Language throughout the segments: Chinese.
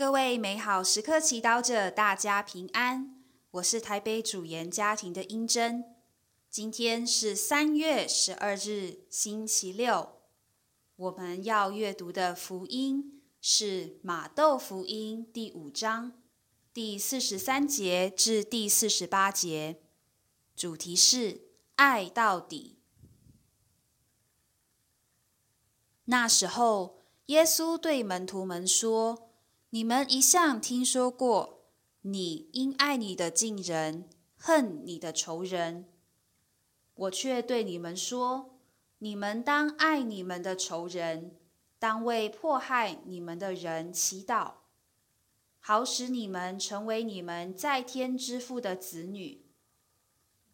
各位美好时刻祈祷者，大家平安。我是台北主研家庭的英珍。今天是三月十二日，星期六。我们要阅读的福音是马窦福音第五章第四十三节至第四十八节，主题是爱到底。那时候，耶稣对门徒们说：“你们一向听说过，你应爱你的近人，恨你的仇人。我却对你们说，你们当爱你们的仇人，当为迫害你们的人祈祷，好使你们成为你们在天之父的子女。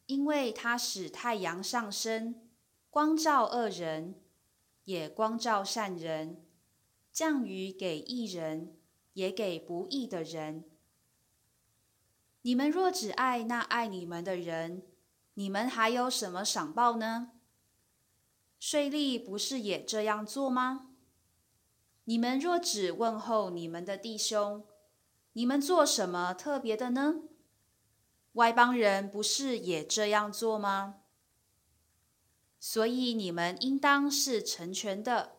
因为他使太阳上升，光照恶人。”也光照善人，降雨给义人，也给不义的人。你们若只爱那爱你们的人，你们还有什么赏报呢？税吏不是也这样做吗？你们若只问候你们的弟兄，你们做什么特别的呢？外邦人不是也这样做吗？所以你们应当是成全的，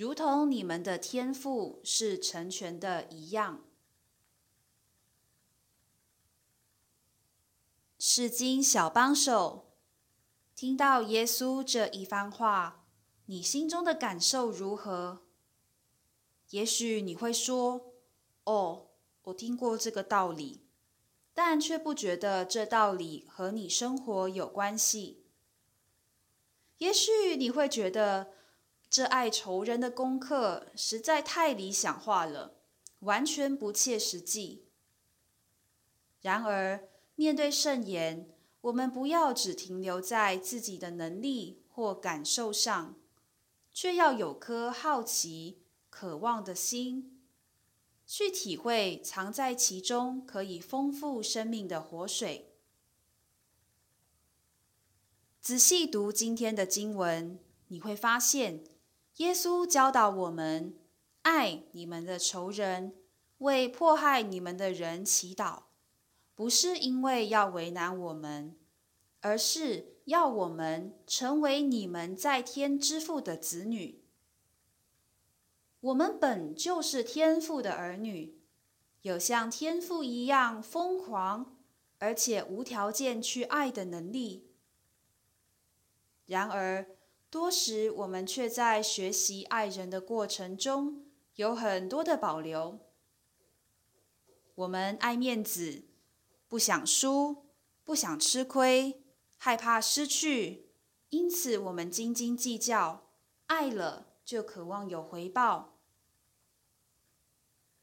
如同你们的天赋是成全的一样。是经小帮手，听到耶稣这一番话，你心中的感受如何？也许你会说：“哦，我听过这个道理，但却不觉得这道理和你生活有关系。”也许你会觉得这爱仇人的功课实在太理想化了，完全不切实际。然而，面对圣言，我们不要只停留在自己的能力或感受上，却要有颗好奇、渴望的心，去体会藏在其中可以丰富生命的活水。仔细读今天的经文，你会发现，耶稣教导我们爱你们的仇人，为迫害你们的人祈祷，不是因为要为难我们，而是要我们成为你们在天之父的子女。我们本就是天父的儿女，有像天父一样疯狂而且无条件去爱的能力。然而，多时我们却在学习爱人的过程中有很多的保留。我们爱面子，不想输，不想吃亏，害怕失去，因此我们斤斤计较。爱了就渴望有回报，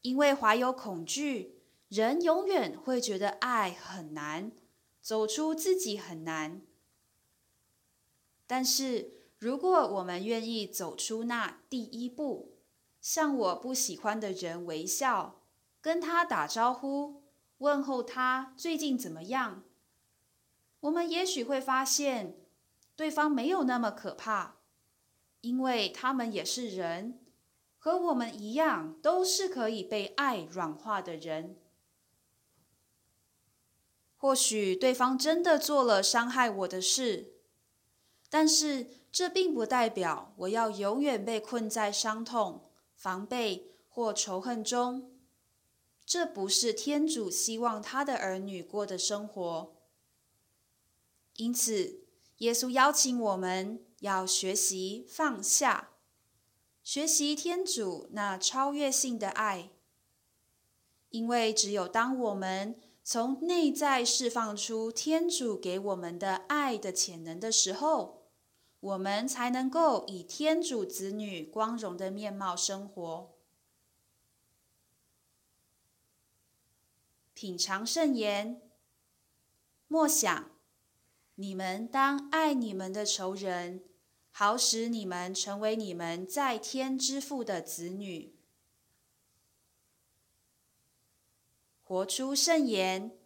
因为怀有恐惧，人永远会觉得爱很难，走出自己很难。但是，如果我们愿意走出那第一步，向我不喜欢的人微笑，跟他打招呼，问候他最近怎么样，我们也许会发现，对方没有那么可怕，因为他们也是人，和我们一样，都是可以被爱软化的人。或许对方真的做了伤害我的事。但是，这并不代表我要永远被困在伤痛、防备或仇恨中。这不是天主希望他的儿女过的生活。因此，耶稣邀请我们要学习放下，学习天主那超越性的爱。因为只有当我们从内在释放出天主给我们的爱的潜能的时候，我们才能够以天主子女光荣的面貌生活。品尝圣言，默想：你们当爱你们的仇人，好使你们成为你们在天之父的子女。活出圣言，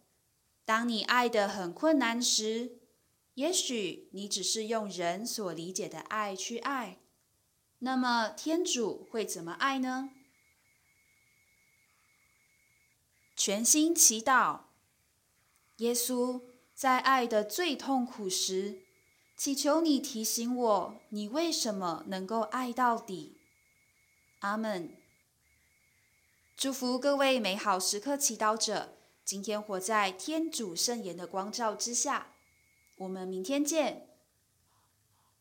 当你爱的很困难时。也许你只是用人所理解的爱去爱，那么天主会怎么爱呢？全心祈祷。耶稣，在爱的最痛苦时，祈求你提醒我，你为什么能够爱到底。阿门。祝福各位美好时刻祈祷者，今天活在天主圣言的光照之下。我们明天见。